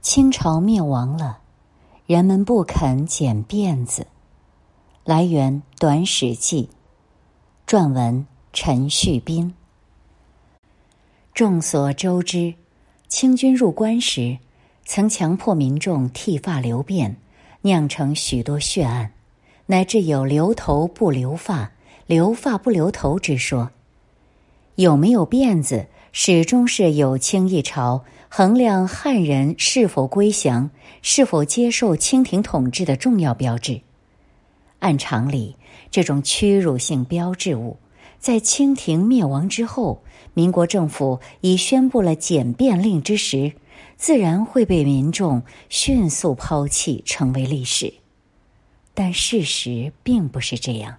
清朝灭亡了，人们不肯剪辫子。来源《短史记》，撰文陈旭斌。众所周知，清军入关时，曾强迫民众剃发留辫，酿成许多血案，乃至有留头不留发、留发不留头之说。有没有辫子？始终是有清一朝衡量汉人是否归降、是否接受清廷统治的重要标志。按常理，这种屈辱性标志物，在清廷灭亡之后，民国政府已宣布了简便令之时，自然会被民众迅速抛弃，成为历史。但事实并不是这样。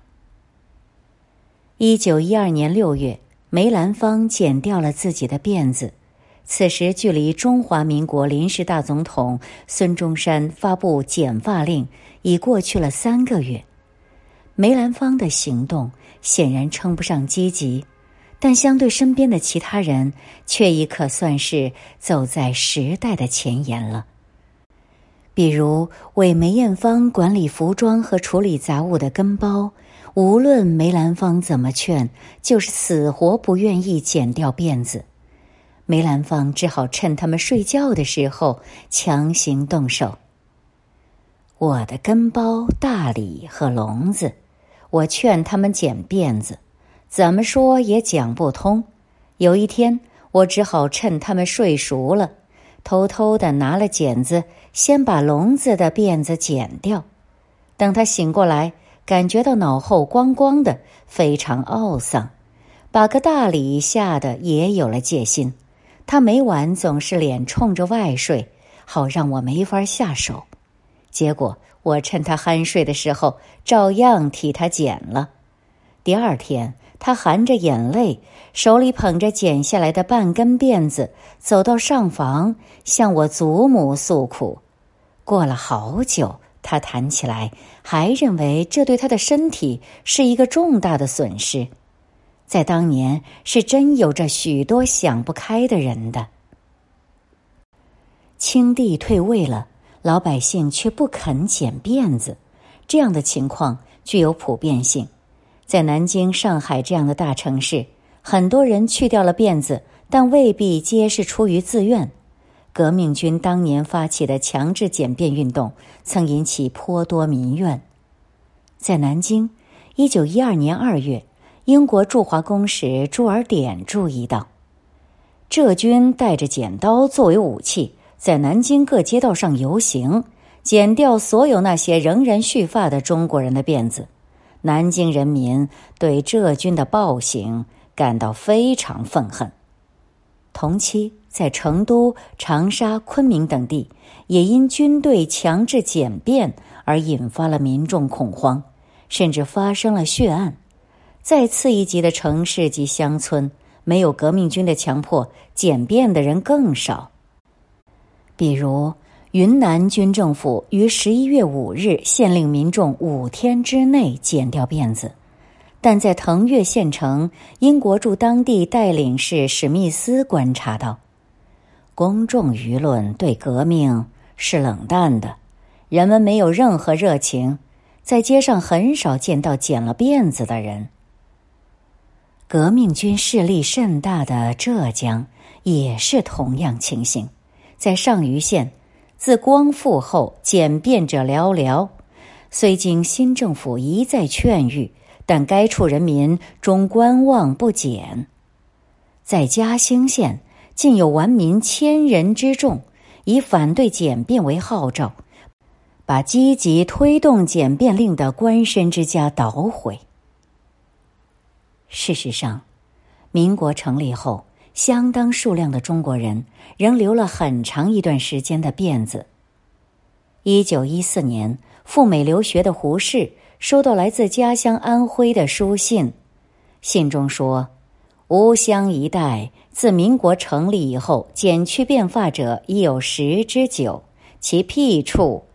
一九一二年六月。梅兰芳剪掉了自己的辫子，此时距离中华民国临时大总统孙中山发布剪发令已过去了三个月。梅兰芳的行动显然称不上积极，但相对身边的其他人，却已可算是走在时代的前沿了。比如为梅艳芳管理服装和处理杂物的跟包。无论梅兰芳怎么劝，就是死活不愿意剪掉辫子。梅兰芳只好趁他们睡觉的时候强行动手。我的跟包、大李和笼子，我劝他们剪辫子，怎么说也讲不通。有一天，我只好趁他们睡熟了，偷偷的拿了剪子，先把笼子的辫子剪掉。等他醒过来。感觉到脑后光光的，非常懊丧，把个大李吓得也有了戒心。他每晚总是脸冲着外睡，好让我没法下手。结果我趁他酣睡的时候，照样替他剪了。第二天，他含着眼泪，手里捧着剪下来的半根辫子，走到上房向我祖母诉苦。过了好久。他谈起来，还认为这对他的身体是一个重大的损失。在当年，是真有着许多想不开的人的。清帝退位了，老百姓却不肯剪辫子，这样的情况具有普遍性。在南京、上海这样的大城市，很多人去掉了辫子，但未必皆是出于自愿。革命军当年发起的强制简便运动，曾引起颇多民怨。在南京，一九一二年二月，英国驻华公使朱尔典注意到，浙军带着剪刀作为武器，在南京各街道上游行，剪掉所有那些仍然蓄发的中国人的辫子。南京人民对浙军的暴行感到非常愤恨。同期。在成都、长沙、昆明等地，也因军队强制简便而引发了民众恐慌，甚至发生了血案。再次一级的城市及乡村，没有革命军的强迫，简便的人更少。比如，云南军政府于十一月五日限令民众五天之内剪掉辫子。但在腾越县城，英国驻当地代领事史密斯观察到。公众舆论对革命是冷淡的，人们没有任何热情，在街上很少见到剪了辫子的人。革命军势力甚大的浙江也是同样情形，在上虞县，自光复后简便者寥寥，虽经新政府一再劝谕，但该处人民终观望不减。在嘉兴县。竟有顽民千人之众，以反对简便为号召，把积极推动简便令的官绅之家捣毁。事实上，民国成立后，相当数量的中国人仍留了很长一段时间的辫子。一九一四年赴美留学的胡适收到来自家乡安徽的书信，信中说。吴乡一带自民国成立以后，剪去辫发者已有十之九，其僻处，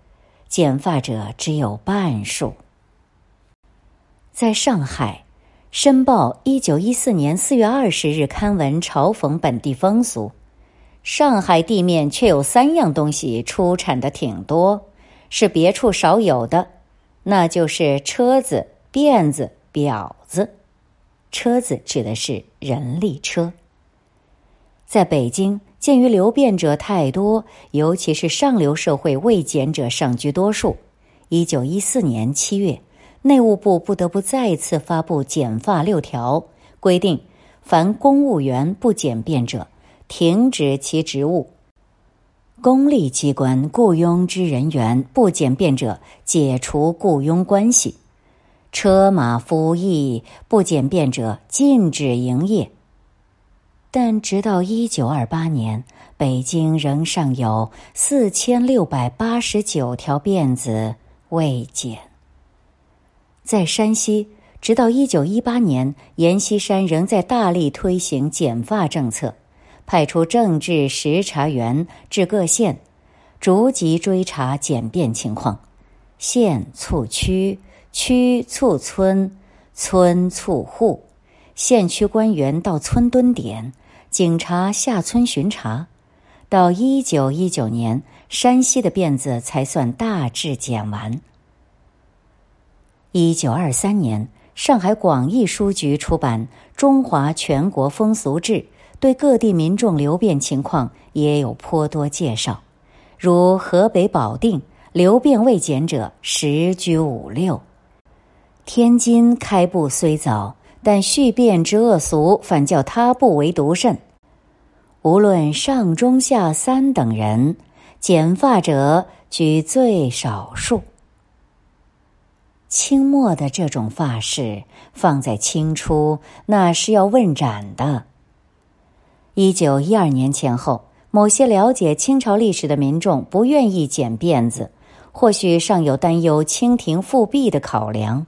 剪发者只有半数。在上海，《申报》一九一四年四月二十日刊文嘲讽本地风俗：上海地面却有三样东西出产的挺多，是别处少有的，那就是车子、辫子、婊子。车子指的是人力车。在北京，鉴于流变者太多，尤其是上流社会未检者尚居多数。一九一四年七月，内务部不得不再次发布《减发六条》，规定凡公务员不检便者。停止其职务。公立机关雇佣之人员不检便者，解除雇佣关系；车马夫役不检便者，禁止营业。但直到一九二八年，北京仍尚有四千六百八十九条辫子未剪。在山西，直到一九一八年，阎锡山仍在大力推行剪发政策。派出政治视察员至各县，逐级追查检便情况。县促区，区促村，村促户。县区官员到村蹲点，警察下村巡查。到一九一九年，山西的辫子才算大致剪完。一九二三年，上海广义书局出版《中华全国风俗志》。对各地民众流变情况也有颇多介绍，如河北保定流变未减者十居五六。天津开埠虽早，但续变之恶俗反叫他不为独甚。无论上中下三等人，剪发者居最少数。清末的这种发式放在清初，那是要问斩的。一九一二年前后，某些了解清朝历史的民众不愿意剪辫子，或许尚有担忧清廷复辟的考量。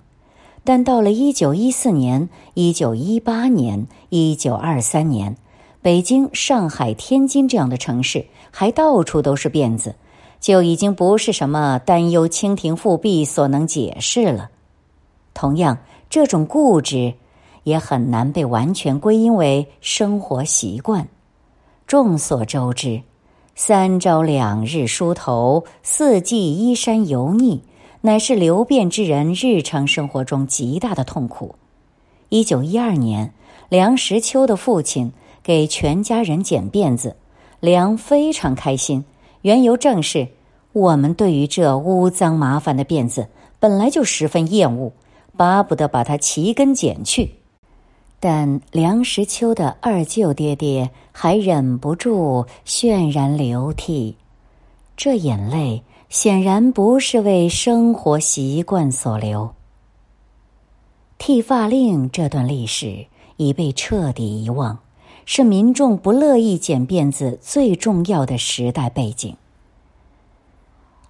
但到了一九一四年、一九一八年、一九二三年，北京、上海、天津这样的城市还到处都是辫子，就已经不是什么担忧清廷复辟所能解释了。同样，这种固执。也很难被完全归因为生活习惯。众所周知，三朝两日梳头，四季衣衫油腻，乃是流变之人日常生活中极大的痛苦。一九一二年，梁实秋的父亲给全家人剪辫子，梁非常开心。缘由正是我们对于这污脏麻烦的辫子本来就十分厌恶，巴不得把它齐根剪去。但梁实秋的二舅爹爹还忍不住泫然流涕，这眼泪显然不是为生活习惯所流。剃发令这段历史已被彻底遗忘，是民众不乐意剪辫子最重要的时代背景。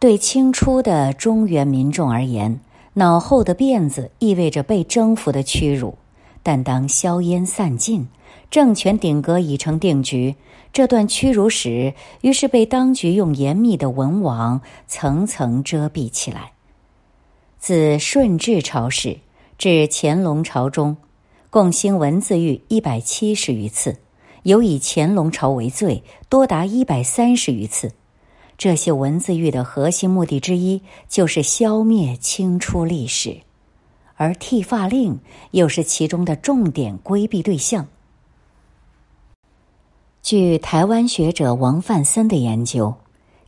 对清初的中原民众而言，脑后的辫子意味着被征服的屈辱。但当硝烟散尽，政权顶格已成定局，这段屈辱史于是被当局用严密的文网层层遮蔽起来。自顺治朝始至乾隆朝中，共兴文字狱一百七十余次，有以乾隆朝为最，多达一百三十余次。这些文字狱的核心目的之一，就是消灭清初历史。而剃发令又是其中的重点规避对象。据台湾学者王范森的研究，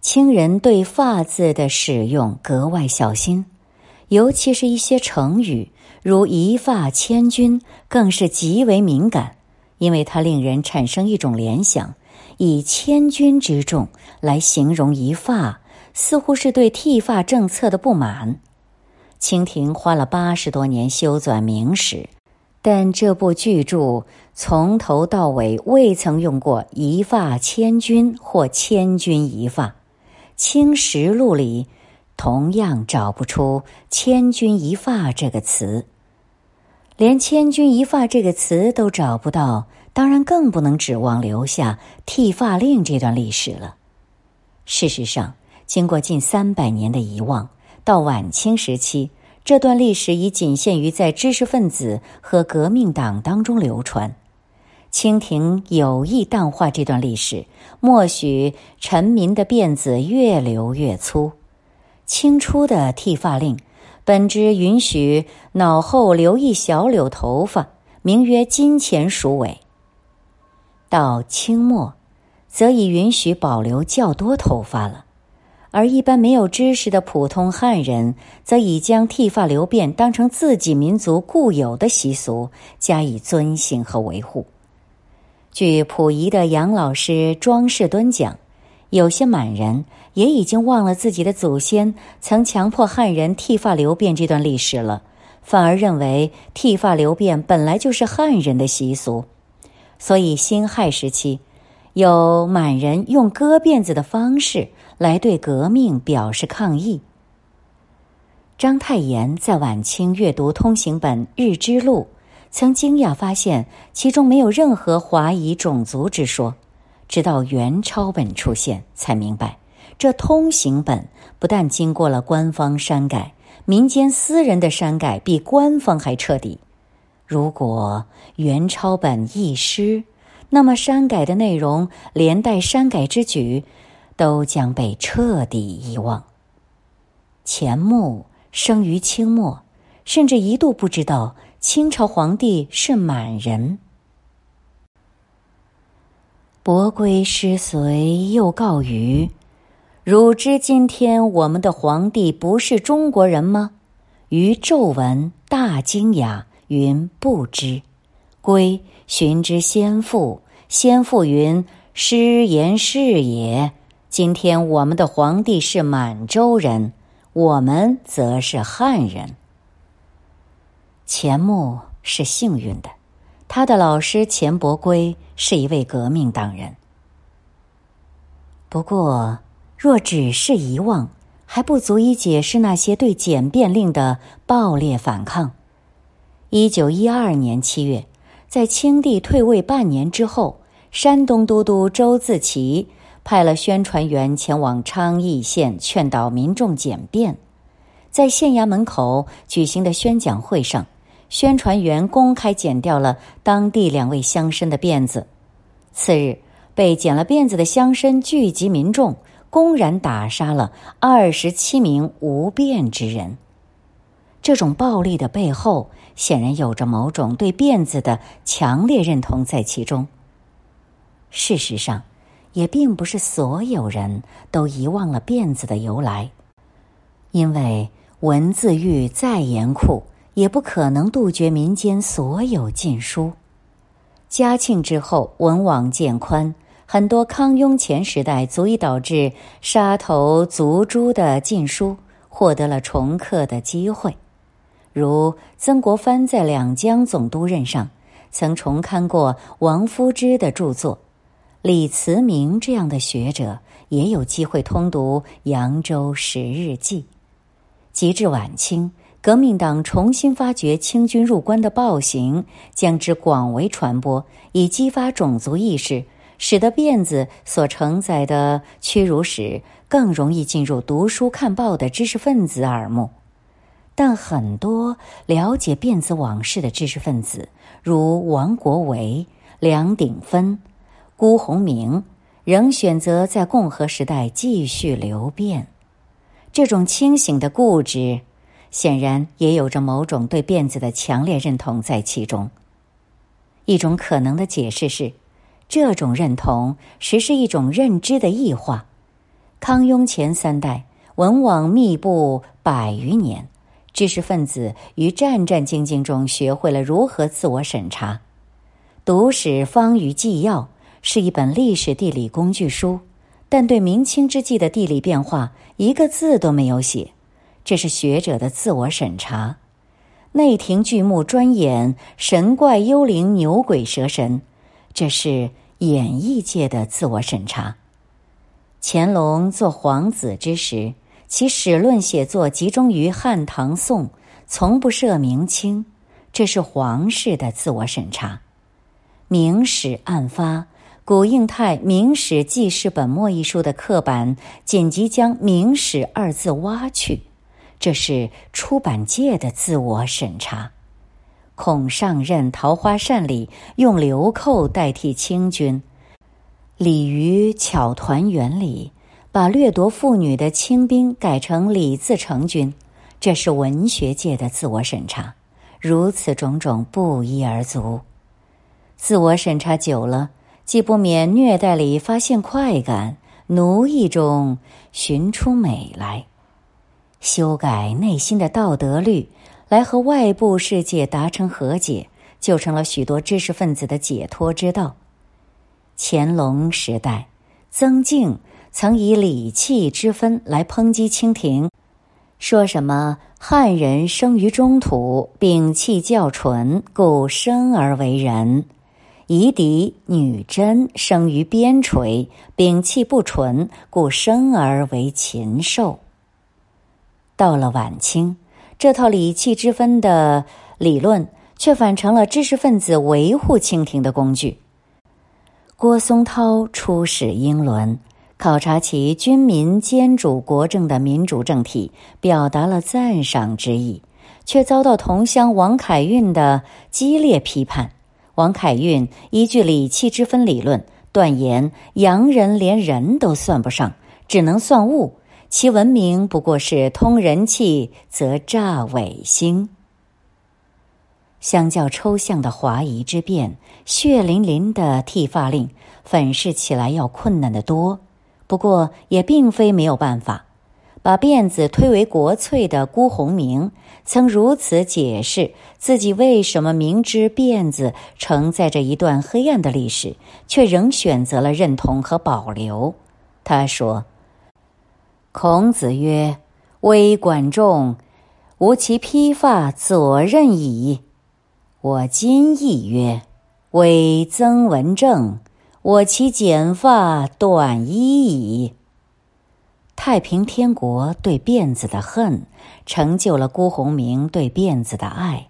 清人对“发”字的使用格外小心，尤其是一些成语，如“一发千钧”，更是极为敏感，因为它令人产生一种联想：以千钧之重来形容一发，似乎是对剃发政策的不满。清廷花了八十多年修纂《明史》，但这部巨著从头到尾未曾用过“一发千钧”或“千钧一发”。《清实录》里同样找不出“千钧一发”这个词，连“千钧一发”这个词都找不到，当然更不能指望留下剃发令这段历史了。事实上，经过近三百年的遗忘。到晚清时期，这段历史已仅限于在知识分子和革命党当中流传。清廷有意淡化这段历史，默许臣民的辫子越留越粗。清初的剃发令，本之允许脑后留一小绺头发，名曰金钱鼠尾。到清末，则已允许保留较多头发了。而一般没有知识的普通汉人，则已将剃发留辫当成自己民族固有的习俗，加以尊行和维护。据溥仪的杨老师庄士敦讲，有些满人也已经忘了自己的祖先曾强迫汉人剃发留辫这段历史了，反而认为剃发留辫本来就是汉人的习俗，所以辛亥时期，有满人用割辫子的方式。来对革命表示抗议。章太炎在晚清阅读通行本《日之录》，曾惊讶发现其中没有任何华夷种族之说，直到元抄本出现，才明白这通行本不但经过了官方删改，民间私人的删改比官方还彻底。如果元抄本一失，那么删改的内容连带删改之举。都将被彻底遗忘。钱穆生于清末，甚至一度不知道清朝皇帝是满人。伯归师随又告余：“汝知今天我们的皇帝不是中国人吗？”余骤闻大惊讶，云不知。归寻之先父，先父云：“师言是也。”今天我们的皇帝是满洲人，我们则是汉人。钱穆是幸运的，他的老师钱伯归是一位革命党人。不过，若只是遗忘，还不足以解释那些对简便令的暴烈反抗。一九一二年七月，在清帝退位半年之后，山东都督周自齐。派了宣传员前往昌邑县劝导民众简便，在县衙门口举行的宣讲会上，宣传员公开剪掉了当地两位乡绅的辫子。次日，被剪了辫子的乡绅聚集民众，公然打杀了二十七名无辫之人。这种暴力的背后，显然有着某种对辫子的强烈认同在其中。事实上。也并不是所有人都遗忘了辫子的由来，因为文字狱再严酷，也不可能杜绝民间所有禁书。嘉庆之后，文网渐宽，很多康雍乾时代足以导致杀头族诛的禁书获得了重刻的机会，如曾国藩在两江总督任上，曾重刊过王夫之的著作。李慈铭这样的学者也有机会通读《扬州十日记》。及至晚清，革命党重新发掘清军入关的暴行，将之广为传播，以激发种族意识，使得辫子所承载的屈辱史更容易进入读书看报的知识分子耳目。但很多了解辫子往事的知识分子，如王国维、梁鼎芬。辜鸿铭仍选择在共和时代继续留辫，这种清醒的固执，显然也有着某种对辫子的强烈认同在其中。一种可能的解释是，这种认同实是一种认知的异化。康雍乾三代文网密布百余年，知识分子于战战兢兢中学会了如何自我审查，读史方于纪要。是一本历史地理工具书，但对明清之际的地理变化一个字都没有写，这是学者的自我审查。内廷巨目专演神怪幽灵牛鬼蛇神，这是演艺界的自我审查。乾隆做皇子之时，其史论写作集中于汉唐宋，从不涉明清，这是皇室的自我审查。明史案发。古应泰《明史记事本末》一书的刻板紧急将“明史”二字挖去，这是出版界的自我审查。恐上任桃花扇里用流寇代替清军。李于巧团圆里，把掠夺妇女的清兵改成李自成军，这是文学界的自我审查。如此种种不一而足，自我审查久了，既不免虐待里发现快感，奴役中寻出美来，修改内心的道德律，来和外部世界达成和解，就成了许多知识分子的解脱之道。乾隆时代，曾静曾以礼器之分来抨击清廷，说什么汉人生于中土，摒气较纯，故生而为人；夷狄女真生于边陲，摒气不纯，故生而为禽兽。到了晚清，这套礼器之分的理论，却反成了知识分子维护清廷的工具。郭松涛出使英伦，考察其军民兼主国政的民主政体，表达了赞赏之意，却遭到同乡王凯运的激烈批判。王凯运依据礼器之分理论，断言洋人连人都算不上，只能算物，其文明不过是通人气则诈伪星。相较抽象的华夷之变，血淋淋的剃发令，粉饰起来要困难得多。不过也并非没有办法。把辫子推为国粹的辜鸿铭，曾如此解释自己为什么明知辫子承载着一段黑暗的历史，却仍选择了认同和保留。他说：“孔子曰：‘微管仲，吾其披发左衽矣。’”我今亦曰：“微曾文正，我其剪发短衣矣。”太平天国对辫子的恨，成就了辜鸿铭对辫子的爱。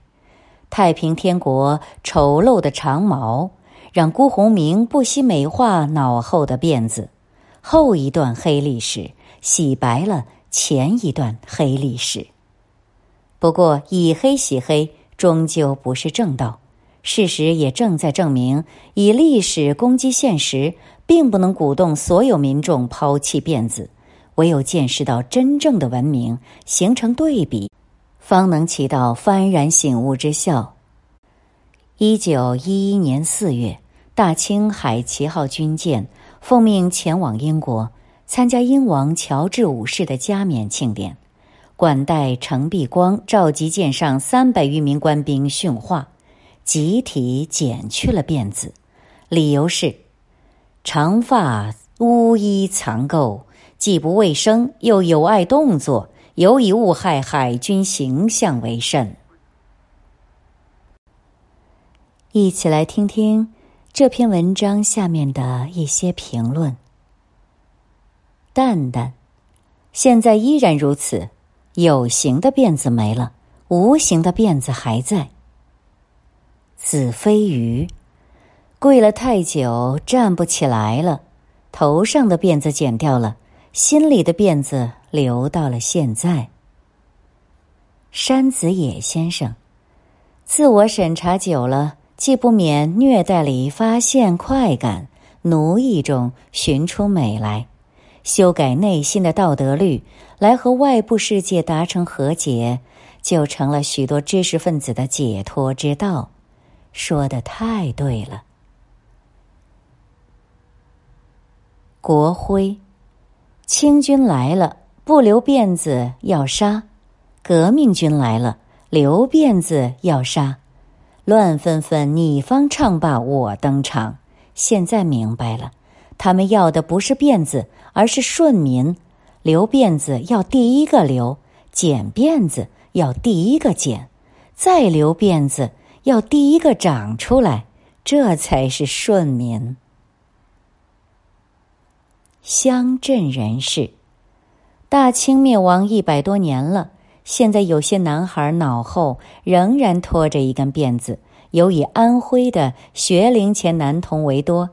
太平天国丑陋的长毛，让辜鸿铭不惜美化脑后的辫子。后一段黑历史洗白了前一段黑历史。不过，以黑洗黑。终究不是正道，事实也正在证明，以历史攻击现实，并不能鼓动所有民众抛弃辫子。唯有见识到真正的文明，形成对比，方能起到幡然醒悟之效。一九一一年四月，大清海旗号军舰奉命前往英国，参加英王乔治五世的加冕庆典。管带程璧光召集舰上三百余名官兵训话，集体剪去了辫子，理由是：长发乌衣藏垢，既不卫生，又有碍动作，尤以误害海军形象为甚。一起来听听这篇文章下面的一些评论。蛋蛋，现在依然如此。有形的辫子没了，无形的辫子还在。子非鱼，跪了太久，站不起来了。头上的辫子剪掉了，心里的辫子留到了现在。山子野先生，自我审查久了，既不免虐待里发现快感，奴役中寻出美来。修改内心的道德律，来和外部世界达成和解，就成了许多知识分子的解脱之道。说的太对了。国徽，清军来了，不留辫子要杀；革命军来了，留辫子要杀。乱纷纷，你方唱罢我登场。现在明白了。他们要的不是辫子，而是顺民。留辫子要第一个留，剪辫子要第一个剪，再留辫子要第一个长出来，这才是顺民。乡镇人士，大清灭亡一百多年了，现在有些男孩脑后仍然拖着一根辫子，有以安徽的学龄前男童为多。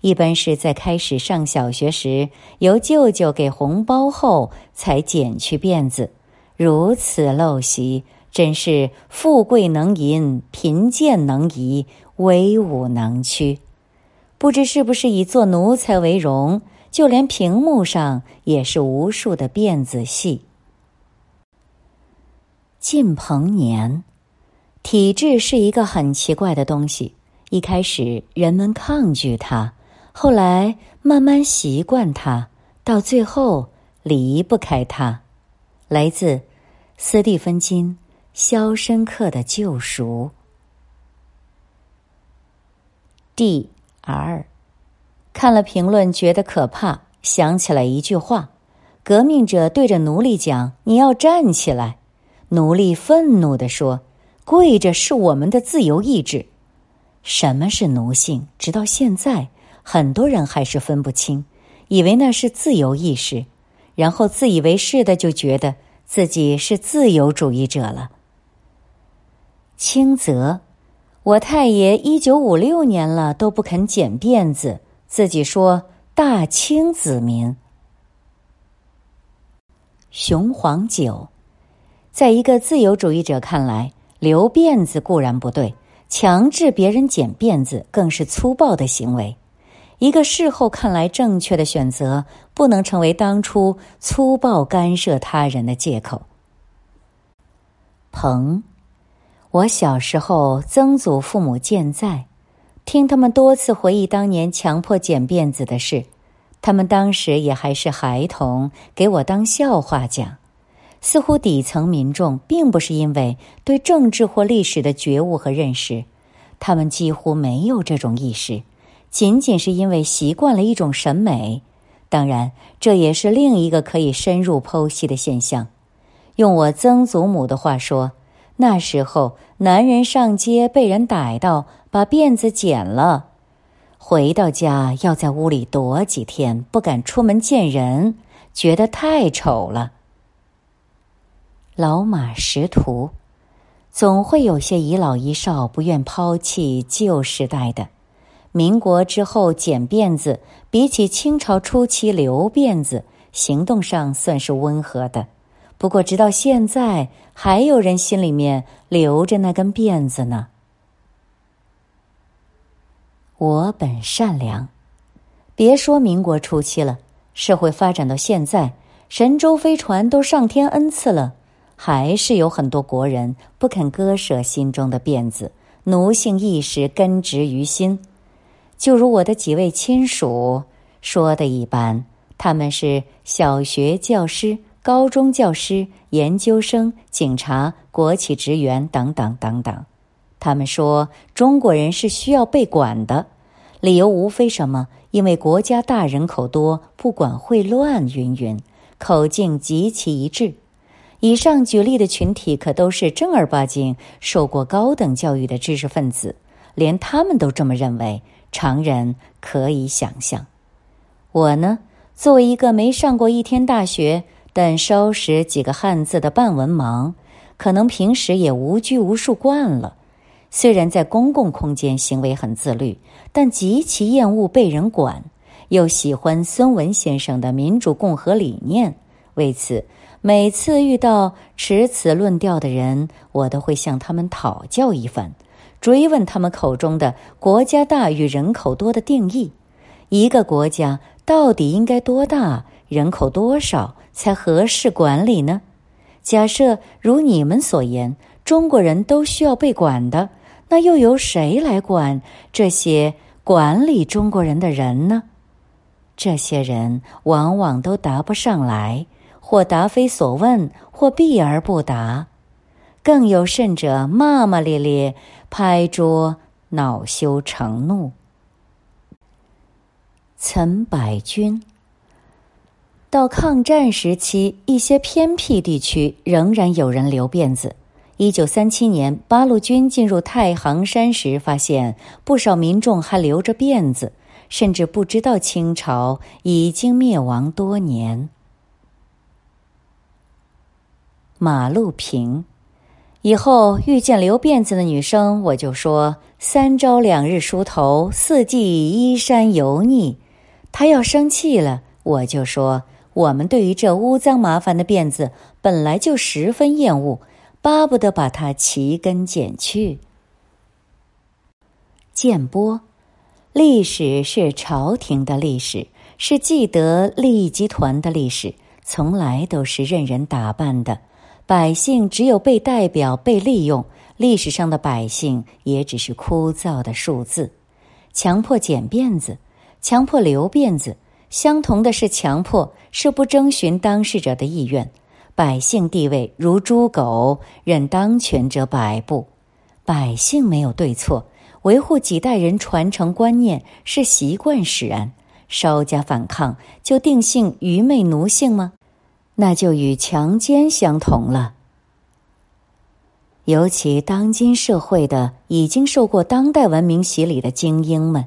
一般是在开始上小学时，由舅舅给红包后才剪去辫子，如此陋习，真是富贵能淫，贫贱能移，威武能屈。不知是不是以做奴才为荣？就连屏幕上也是无数的辫子戏。近朋年，体制是一个很奇怪的东西。一开始人们抗拒它，后来慢慢习惯它，到最后离不开它。来自斯蒂芬金《肖申克的救赎》第二。看了评论，觉得可怕，想起来一句话：革命者对着奴隶讲：“你要站起来。”奴隶愤怒地说：“跪着是我们的自由意志。”什么是奴性？直到现在，很多人还是分不清，以为那是自由意识，然后自以为是的就觉得自己是自由主义者了。轻则，我太爷一九五六年了都不肯剪辫子。自己说大清子民，雄黄酒，在一个自由主义者看来，留辫子固然不对，强制别人剪辫子更是粗暴的行为。一个事后看来正确的选择，不能成为当初粗暴干涉他人的借口。彭，我小时候曾祖父母健在。听他们多次回忆当年强迫剪辫子的事，他们当时也还是孩童，给我当笑话讲。似乎底层民众并不是因为对政治或历史的觉悟和认识，他们几乎没有这种意识，仅仅是因为习惯了一种审美。当然，这也是另一个可以深入剖析的现象。用我曾祖母的话说。那时候，男人上街被人逮到，把辫子剪了，回到家要在屋里躲几天，不敢出门见人，觉得太丑了。老马识途，总会有些遗老遗少不愿抛弃旧时代的。民国之后剪辫子，比起清朝初期留辫子，行动上算是温和的。不过，直到现在，还有人心里面留着那根辫子呢。我本善良，别说民国初期了，社会发展到现在，神舟飞船都上天恩赐了，还是有很多国人不肯割舍心中的辫子，奴性意识根植于心。就如我的几位亲属说的一般，他们是小学教师。高中教师、研究生、警察、国企职员等等等等，他们说中国人是需要被管的，理由无非什么？因为国家大，人口多，不管会乱，云云，口径极其一致。以上举例的群体可都是正儿八经受过高等教育的知识分子，连他们都这么认为，常人可以想象。我呢，作为一个没上过一天大学。但稍识几个汉字的半文盲，可能平时也无拘无束惯了。虽然在公共空间行为很自律，但极其厌恶被人管，又喜欢孙文先生的民主共和理念。为此，每次遇到持此论调的人，我都会向他们讨教一番，追问他们口中的“国家大与人口多”的定义。一个国家到底应该多大？人口多少？才合适管理呢？假设如你们所言，中国人都需要被管的，那又由谁来管这些管理中国人的人呢？这些人往往都答不上来，或答非所问，或避而不答，更有甚者骂骂咧咧，拍桌恼羞成怒。岑百君。到抗战时期，一些偏僻地区仍然有人留辫子。一九三七年，八路军进入太行山时，发现不少民众还留着辫子，甚至不知道清朝已经灭亡多年。马路平，以后遇见留辫子的女生，我就说：“三朝两日梳头，四季衣衫油腻。”她要生气了，我就说。我们对于这污脏麻烦的辫子本来就十分厌恶，巴不得把它齐根剪去。建波，历史是朝廷的历史，是既得利益集团的历史，从来都是任人打扮的。百姓只有被代表、被利用，历史上的百姓也只是枯燥的数字。强迫剪辫子，强迫留辫子，相同的是强迫，是不征询当事者的意愿。百姓地位如猪狗，任当权者摆布。百姓没有对错，维护几代人传承观念是习惯使然。稍加反抗，就定性愚昧奴性吗？那就与强奸相同了。尤其当今社会的已经受过当代文明洗礼的精英们，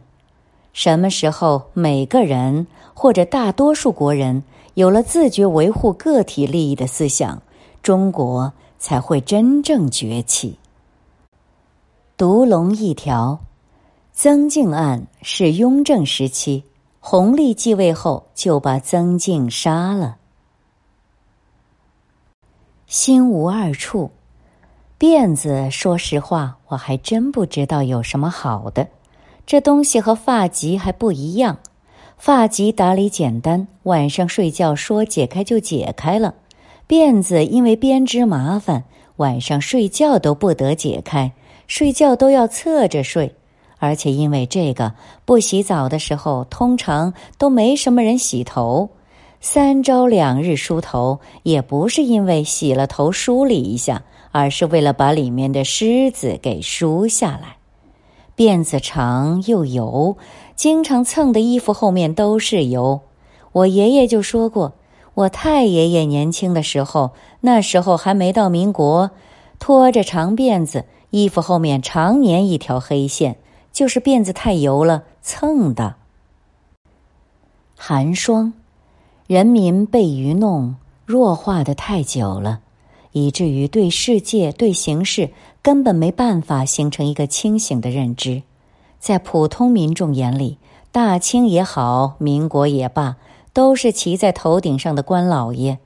什么时候每个人或者大多数国人有了自觉维护个体利益的思想，中国才会真正崛起。独龙一条，曾静案是雍正时期，弘历继位后就把曾静杀了。心无二处，辫子。说实话，我还真不知道有什么好的。这东西和发髻还不一样。发髻打理简单，晚上睡觉说解开就解开了。辫子因为编织麻烦，晚上睡觉都不得解开，睡觉都要侧着睡。而且因为这个，不洗澡的时候，通常都没什么人洗头。三朝两日梳头，也不是因为洗了头梳理一下，而是为了把里面的虱子给梳下来。辫子长又油，经常蹭的衣服后面都是油。我爷爷就说过，我太爷爷年轻的时候，那时候还没到民国，拖着长辫子，衣服后面常年一条黑线，就是辫子太油了蹭的。寒霜。人民被愚弄弱化的太久了，以至于对世界、对形势根本没办法形成一个清醒的认知。在普通民众眼里，大清也好，民国也罢，都是骑在头顶上的官老爷。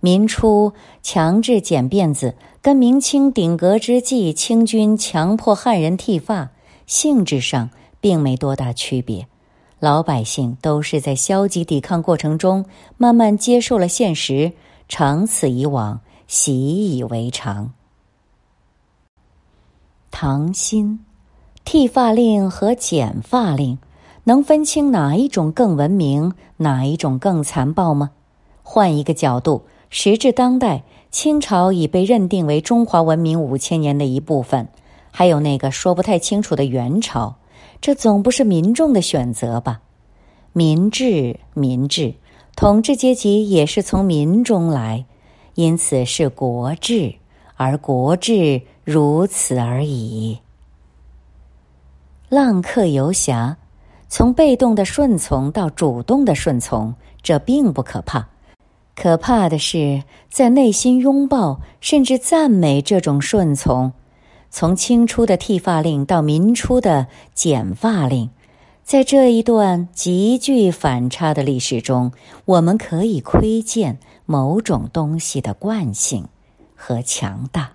民初强制剪辫子，跟明清鼎革之际清军强迫汉人剃发，性质上并没多大区别。老百姓都是在消极抵抗过程中慢慢接受了现实，长此以往，习以为常。唐心，剃发令和剪发令，能分清哪一种更文明，哪一种更残暴吗？换一个角度，时至当代，清朝已被认定为中华文明五千年的一部分，还有那个说不太清楚的元朝。这总不是民众的选择吧？民治，民治，统治阶级也是从民中来，因此是国治，而国治如此而已。浪客游侠，从被动的顺从到主动的顺从，这并不可怕，可怕的是在内心拥抱甚至赞美这种顺从。从清初的剃发令到民初的剪发令，在这一段极具反差的历史中，我们可以窥见某种东西的惯性和强大。